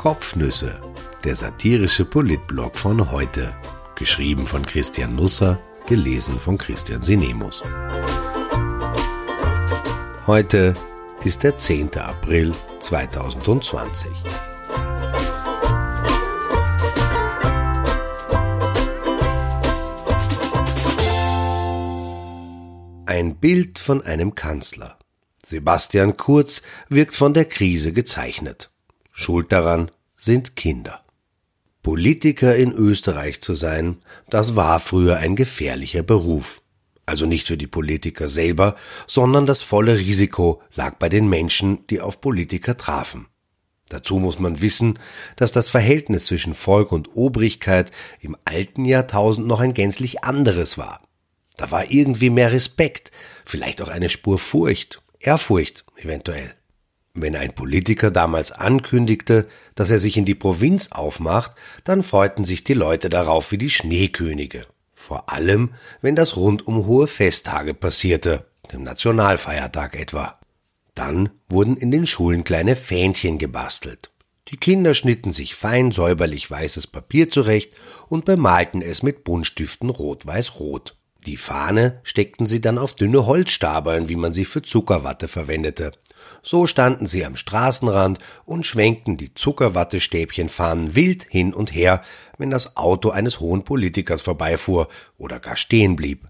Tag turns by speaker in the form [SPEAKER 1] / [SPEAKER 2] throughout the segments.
[SPEAKER 1] Kopfnüsse, der satirische Politblog von heute. Geschrieben von Christian Nusser, gelesen von Christian Sinemus. Heute ist der 10. April 2020. Ein Bild von einem Kanzler. Sebastian Kurz wirkt von der Krise gezeichnet. Schuld daran sind Kinder. Politiker in Österreich zu sein, das war früher ein gefährlicher Beruf. Also nicht für die Politiker selber, sondern das volle Risiko lag bei den Menschen, die auf Politiker trafen. Dazu muss man wissen, dass das Verhältnis zwischen Volk und Obrigkeit im alten Jahrtausend noch ein gänzlich anderes war. Da war irgendwie mehr Respekt, vielleicht auch eine Spur Furcht, Ehrfurcht eventuell. Wenn ein Politiker damals ankündigte, dass er sich in die Provinz aufmacht, dann freuten sich die Leute darauf wie die Schneekönige. Vor allem, wenn das rund um hohe Festtage passierte, dem Nationalfeiertag etwa. Dann wurden in den Schulen kleine Fähnchen gebastelt. Die Kinder schnitten sich fein säuberlich weißes Papier zurecht und bemalten es mit Buntstiften rot-weiß-rot. Die Fahne steckten sie dann auf dünne Holzstabeln, wie man sie für Zuckerwatte verwendete. So standen sie am Straßenrand und schwenkten die Zuckerwattestäbchenfahnen wild hin und her, wenn das Auto eines hohen Politikers vorbeifuhr oder gar stehen blieb.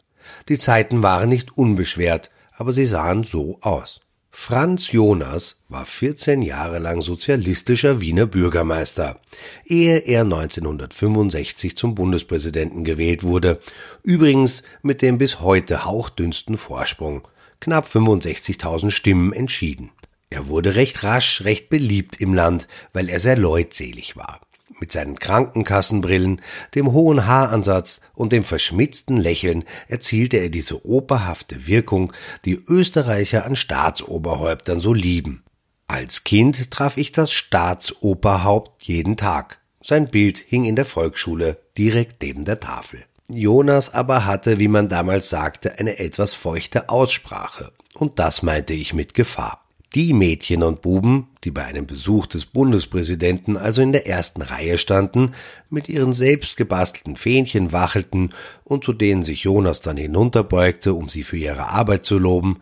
[SPEAKER 1] Die Zeiten waren nicht unbeschwert, aber sie sahen so aus. Franz Jonas war 14 Jahre lang sozialistischer Wiener Bürgermeister, ehe er 1965 zum Bundespräsidenten gewählt wurde, übrigens mit dem bis heute hauchdünnsten Vorsprung knapp 65.000 Stimmen entschieden. Er wurde recht rasch recht beliebt im Land, weil er sehr leutselig war. Mit seinen Krankenkassenbrillen, dem hohen Haaransatz und dem verschmitzten Lächeln erzielte er diese operhafte Wirkung, die Österreicher an Staatsoberhäuptern so lieben. Als Kind traf ich das Staatsoberhaupt jeden Tag. Sein Bild hing in der Volksschule direkt neben der Tafel. Jonas aber hatte, wie man damals sagte, eine etwas feuchte Aussprache. Und das meinte ich mit Gefahr. Die Mädchen und Buben, die bei einem Besuch des Bundespräsidenten also in der ersten Reihe standen, mit ihren selbst gebastelten Fähnchen wachelten und zu denen sich Jonas dann hinunterbeugte, um sie für ihre Arbeit zu loben,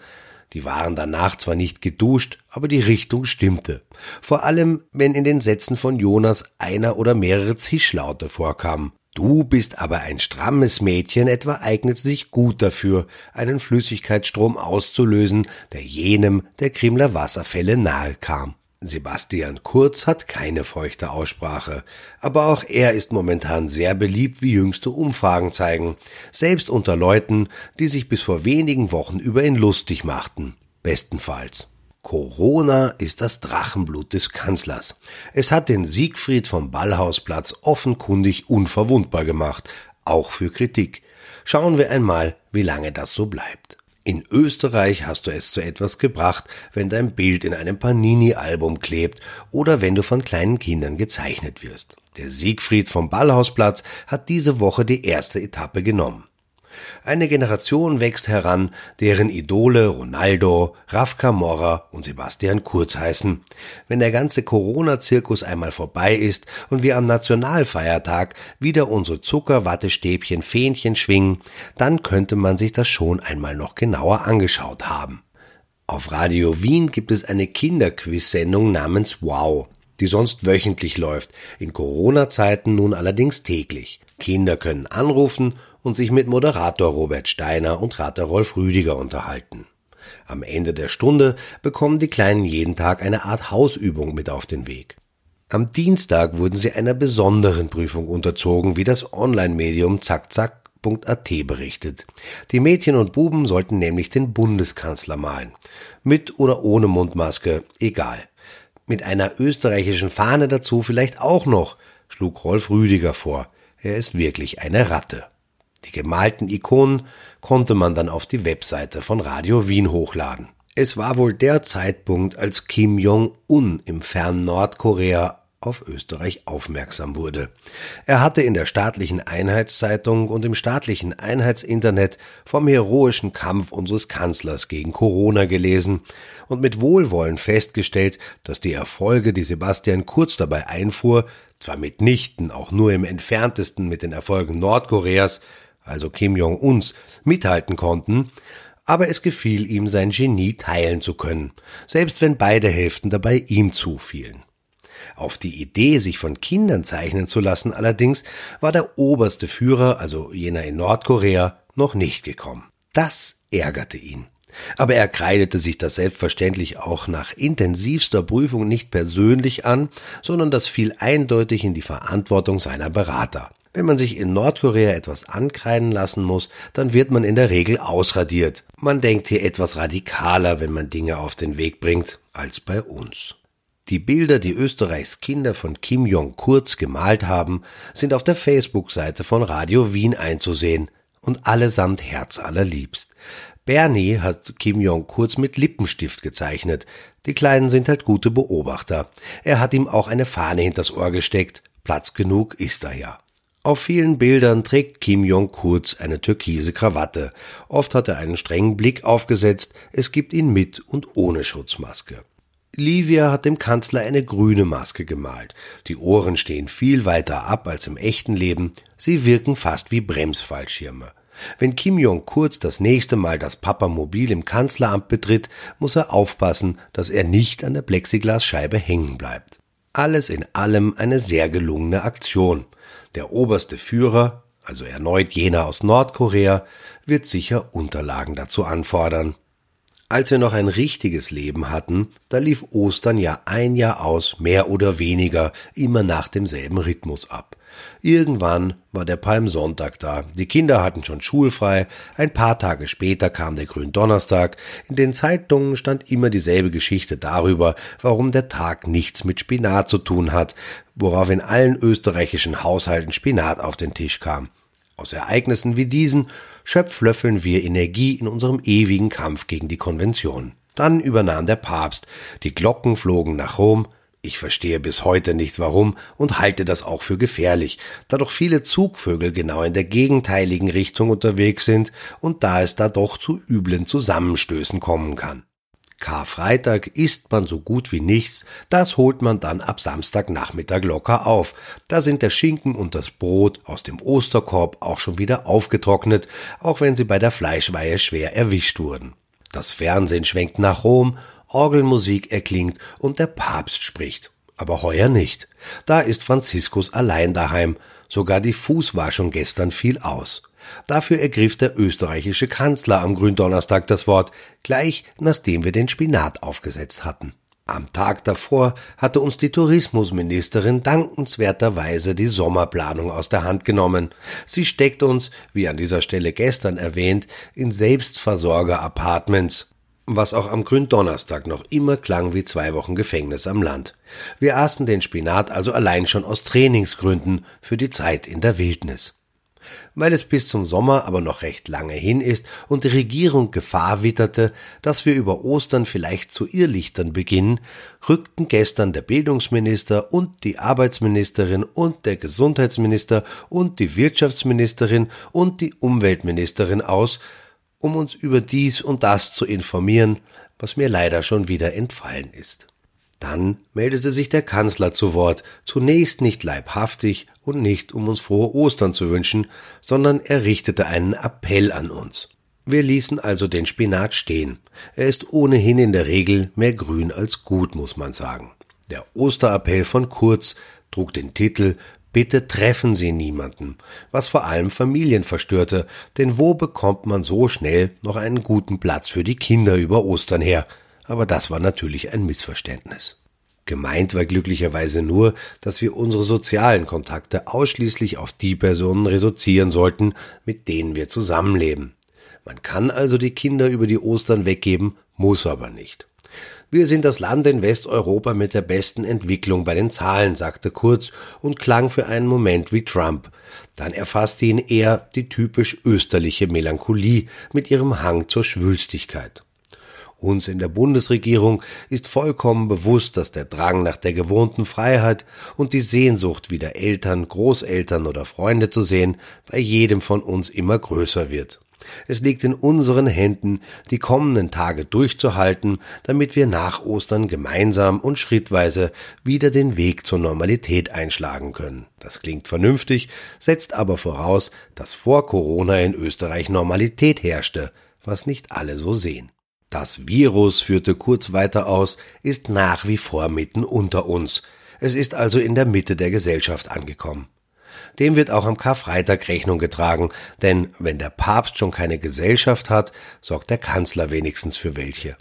[SPEAKER 1] die waren danach zwar nicht geduscht, aber die Richtung stimmte. Vor allem, wenn in den Sätzen von Jonas einer oder mehrere Zischlaute vorkamen. Du bist aber ein strammes Mädchen, etwa eignet sich gut dafür, einen Flüssigkeitsstrom auszulösen, der jenem der Krimler Wasserfälle nahe kam. Sebastian Kurz hat keine feuchte Aussprache, aber auch er ist momentan sehr beliebt, wie jüngste Umfragen zeigen, selbst unter Leuten, die sich bis vor wenigen Wochen über ihn lustig machten. Bestenfalls. Corona ist das Drachenblut des Kanzlers. Es hat den Siegfried vom Ballhausplatz offenkundig unverwundbar gemacht, auch für Kritik. Schauen wir einmal, wie lange das so bleibt. In Österreich hast du es zu etwas gebracht, wenn dein Bild in einem Panini-Album klebt oder wenn du von kleinen Kindern gezeichnet wirst. Der Siegfried vom Ballhausplatz hat diese Woche die erste Etappe genommen. Eine Generation wächst heran, deren Idole Ronaldo, Raf Camorra und Sebastian Kurz heißen. Wenn der ganze Corona-Zirkus einmal vorbei ist und wir am Nationalfeiertag wieder unsere Zuckerwattestäbchen Fähnchen schwingen, dann könnte man sich das schon einmal noch genauer angeschaut haben. Auf Radio Wien gibt es eine Kinderquiz-Sendung namens Wow, die sonst wöchentlich läuft, in Corona-Zeiten nun allerdings täglich. Kinder können anrufen und sich mit Moderator Robert Steiner und Rater Rolf Rüdiger unterhalten. Am Ende der Stunde bekommen die Kleinen jeden Tag eine Art Hausübung mit auf den Weg. Am Dienstag wurden sie einer besonderen Prüfung unterzogen, wie das Online-Medium zackzack.at berichtet. Die Mädchen und Buben sollten nämlich den Bundeskanzler malen. Mit oder ohne Mundmaske, egal. Mit einer österreichischen Fahne dazu vielleicht auch noch, schlug Rolf Rüdiger vor. Er ist wirklich eine Ratte. Die gemalten Ikonen konnte man dann auf die Webseite von Radio Wien hochladen. Es war wohl der Zeitpunkt, als Kim Jong-un im fernen Nordkorea auf Österreich aufmerksam wurde. Er hatte in der staatlichen Einheitszeitung und im staatlichen Einheitsinternet vom heroischen Kampf unseres Kanzlers gegen Corona gelesen und mit Wohlwollen festgestellt, dass die Erfolge, die Sebastian Kurz dabei einfuhr, zwar mitnichten auch nur im entferntesten mit den Erfolgen Nordkoreas, also Kim Jong-uns, mithalten konnten, aber es gefiel ihm, sein Genie teilen zu können, selbst wenn beide Hälften dabei ihm zufielen. Auf die Idee, sich von Kindern zeichnen zu lassen allerdings, war der oberste Führer, also jener in Nordkorea, noch nicht gekommen. Das ärgerte ihn. Aber er kreidete sich das selbstverständlich auch nach intensivster Prüfung nicht persönlich an, sondern das fiel eindeutig in die Verantwortung seiner Berater. Wenn man sich in Nordkorea etwas ankreiden lassen muss, dann wird man in der Regel ausradiert. Man denkt hier etwas radikaler, wenn man Dinge auf den Weg bringt, als bei uns. Die Bilder, die Österreichs Kinder von Kim Jong Kurz gemalt haben, sind auf der Facebook-Seite von Radio Wien einzusehen und allesamt herzallerliebst. Bernie hat Kim Jong Kurz mit Lippenstift gezeichnet. Die Kleinen sind halt gute Beobachter. Er hat ihm auch eine Fahne hinters Ohr gesteckt. Platz genug ist er ja. Auf vielen Bildern trägt Kim Jong Kurz eine türkise Krawatte. Oft hat er einen strengen Blick aufgesetzt. Es gibt ihn mit und ohne Schutzmaske. Livia hat dem Kanzler eine grüne Maske gemalt. Die Ohren stehen viel weiter ab als im echten Leben. Sie wirken fast wie Bremsfallschirme. Wenn Kim Jong kurz das nächste Mal das Papamobil im Kanzleramt betritt, muss er aufpassen, dass er nicht an der Plexiglasscheibe hängen bleibt. Alles in allem eine sehr gelungene Aktion. Der oberste Führer, also erneut jener aus Nordkorea, wird sicher Unterlagen dazu anfordern. Als wir noch ein richtiges Leben hatten, da lief Ostern ja ein Jahr aus, mehr oder weniger, immer nach demselben Rhythmus ab. Irgendwann war der Palmsonntag da, die Kinder hatten schon schulfrei, ein paar Tage später kam der Gründonnerstag, in den Zeitungen stand immer dieselbe Geschichte darüber, warum der Tag nichts mit Spinat zu tun hat, worauf in allen österreichischen Haushalten Spinat auf den Tisch kam. Aus Ereignissen wie diesen schöpflöffeln wir Energie in unserem ewigen Kampf gegen die Konvention. Dann übernahm der Papst, die Glocken flogen nach Rom, ich verstehe bis heute nicht warum und halte das auch für gefährlich, da doch viele Zugvögel genau in der gegenteiligen Richtung unterwegs sind und da es da doch zu üblen Zusammenstößen kommen kann. Karfreitag isst man so gut wie nichts, das holt man dann ab Samstagnachmittag locker auf. Da sind der Schinken und das Brot aus dem Osterkorb auch schon wieder aufgetrocknet, auch wenn sie bei der Fleischweihe schwer erwischt wurden. Das Fernsehen schwenkt nach Rom, Orgelmusik erklingt und der Papst spricht. Aber heuer nicht. Da ist Franziskus allein daheim, sogar die Fußwaschung gestern fiel aus. Dafür ergriff der österreichische Kanzler am Gründonnerstag das Wort, gleich nachdem wir den Spinat aufgesetzt hatten. Am Tag davor hatte uns die Tourismusministerin dankenswerterweise die Sommerplanung aus der Hand genommen. Sie steckt uns, wie an dieser Stelle gestern erwähnt, in Selbstversorger-Apartments, was auch am Gründonnerstag noch immer klang wie zwei Wochen Gefängnis am Land. Wir aßen den Spinat also allein schon aus Trainingsgründen für die Zeit in der Wildnis. Weil es bis zum Sommer aber noch recht lange hin ist und die Regierung Gefahr witterte, dass wir über Ostern vielleicht zu Irrlichtern beginnen, rückten gestern der Bildungsminister und die Arbeitsministerin und der Gesundheitsminister und die Wirtschaftsministerin und die Umweltministerin aus, um uns über dies und das zu informieren, was mir leider schon wieder entfallen ist. Dann meldete sich der Kanzler zu Wort, zunächst nicht leibhaftig und nicht um uns frohe Ostern zu wünschen, sondern er richtete einen Appell an uns. Wir ließen also den Spinat stehen. Er ist ohnehin in der Regel mehr grün als gut, muss man sagen. Der Osterappell von Kurz trug den Titel Bitte treffen Sie niemanden, was vor allem Familien verstörte, denn wo bekommt man so schnell noch einen guten Platz für die Kinder über Ostern her? aber das war natürlich ein Missverständnis. Gemeint war glücklicherweise nur, dass wir unsere sozialen Kontakte ausschließlich auf die Personen reduzieren sollten, mit denen wir zusammenleben. Man kann also die Kinder über die Ostern weggeben, muss aber nicht. Wir sind das Land in Westeuropa mit der besten Entwicklung bei den Zahlen, sagte Kurz und klang für einen Moment wie Trump. Dann erfasste ihn eher die typisch österliche Melancholie mit ihrem Hang zur Schwülstigkeit. Uns in der Bundesregierung ist vollkommen bewusst, dass der Drang nach der gewohnten Freiheit und die Sehnsucht, wieder Eltern, Großeltern oder Freunde zu sehen, bei jedem von uns immer größer wird. Es liegt in unseren Händen, die kommenden Tage durchzuhalten, damit wir nach Ostern gemeinsam und schrittweise wieder den Weg zur Normalität einschlagen können. Das klingt vernünftig, setzt aber voraus, dass vor Corona in Österreich Normalität herrschte, was nicht alle so sehen. Das Virus, führte kurz weiter aus, ist nach wie vor mitten unter uns. Es ist also in der Mitte der Gesellschaft angekommen. Dem wird auch am Karfreitag Rechnung getragen, denn wenn der Papst schon keine Gesellschaft hat, sorgt der Kanzler wenigstens für welche.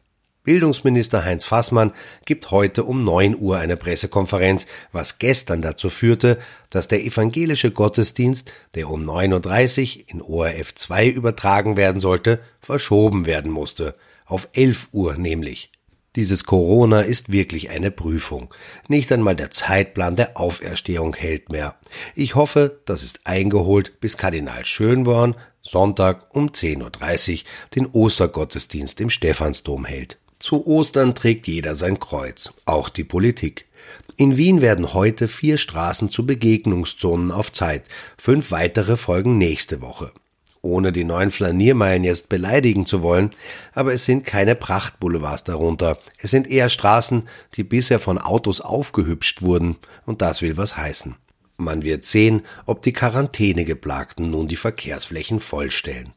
[SPEAKER 1] Bildungsminister Heinz Fassmann gibt heute um 9 Uhr eine Pressekonferenz, was gestern dazu führte, dass der evangelische Gottesdienst, der um 9.30 Uhr in ORF 2 übertragen werden sollte, verschoben werden musste auf 11 Uhr nämlich. Dieses Corona ist wirklich eine Prüfung. Nicht einmal der Zeitplan der Auferstehung hält mehr. Ich hoffe, das ist eingeholt, bis Kardinal Schönborn Sonntag um 10.30 Uhr den Ostergottesdienst im Stephansdom hält. Zu Ostern trägt jeder sein Kreuz, auch die Politik. In Wien werden heute vier Straßen zu Begegnungszonen auf Zeit, fünf weitere folgen nächste Woche ohne die neuen Flaniermeilen jetzt beleidigen zu wollen, aber es sind keine Prachtboulevards darunter. Es sind eher Straßen, die bisher von Autos aufgehübscht wurden, und das will was heißen. Man wird sehen, ob die Quarantänegeplagten nun die Verkehrsflächen vollstellen.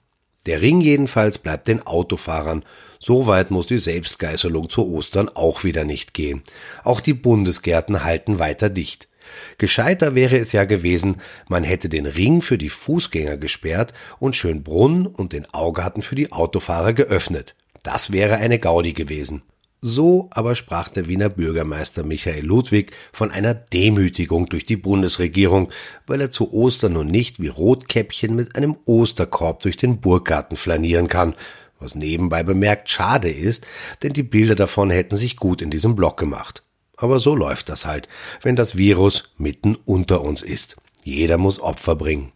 [SPEAKER 1] Der Ring jedenfalls bleibt den Autofahrern. So weit muss die Selbstgeißelung zu Ostern auch wieder nicht gehen. Auch die Bundesgärten halten weiter dicht. Gescheiter wäre es ja gewesen, man hätte den Ring für die Fußgänger gesperrt und Schönbrunn und den Augarten für die Autofahrer geöffnet. Das wäre eine Gaudi gewesen. So aber sprach der Wiener Bürgermeister Michael Ludwig von einer Demütigung durch die Bundesregierung, weil er zu Ostern nun nicht wie Rotkäppchen mit einem Osterkorb durch den Burggarten flanieren kann, was nebenbei bemerkt schade ist, denn die Bilder davon hätten sich gut in diesem Blog gemacht. Aber so läuft das halt, wenn das Virus mitten unter uns ist. Jeder muss Opfer bringen.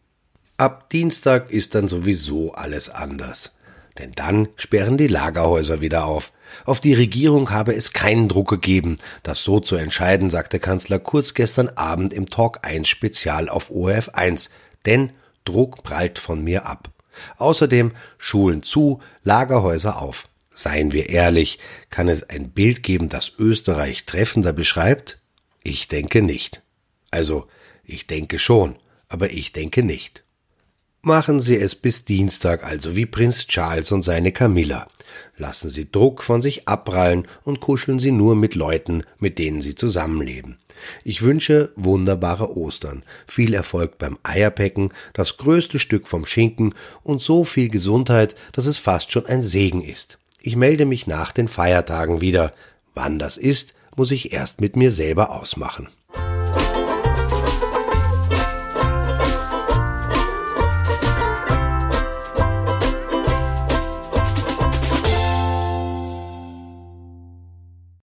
[SPEAKER 1] Ab Dienstag ist dann sowieso alles anders. Denn dann sperren die Lagerhäuser wieder auf. Auf die Regierung habe es keinen Druck gegeben, das so zu entscheiden, sagte Kanzler Kurz gestern Abend im Talk 1 Spezial auf ORF 1. Denn Druck prallt von mir ab. Außerdem Schulen zu, Lagerhäuser auf. Seien wir ehrlich, kann es ein Bild geben, das Österreich treffender beschreibt? Ich denke nicht. Also, ich denke schon, aber ich denke nicht. Machen Sie es bis Dienstag also wie Prinz Charles und seine Camilla. Lassen Sie Druck von sich abprallen und kuscheln Sie nur mit Leuten, mit denen Sie zusammenleben. Ich wünsche wunderbare Ostern, viel Erfolg beim Eierpecken, das größte Stück vom Schinken und so viel Gesundheit, dass es fast schon ein Segen ist. Ich melde mich nach den Feiertagen wieder. Wann das ist, muss ich erst mit mir selber ausmachen.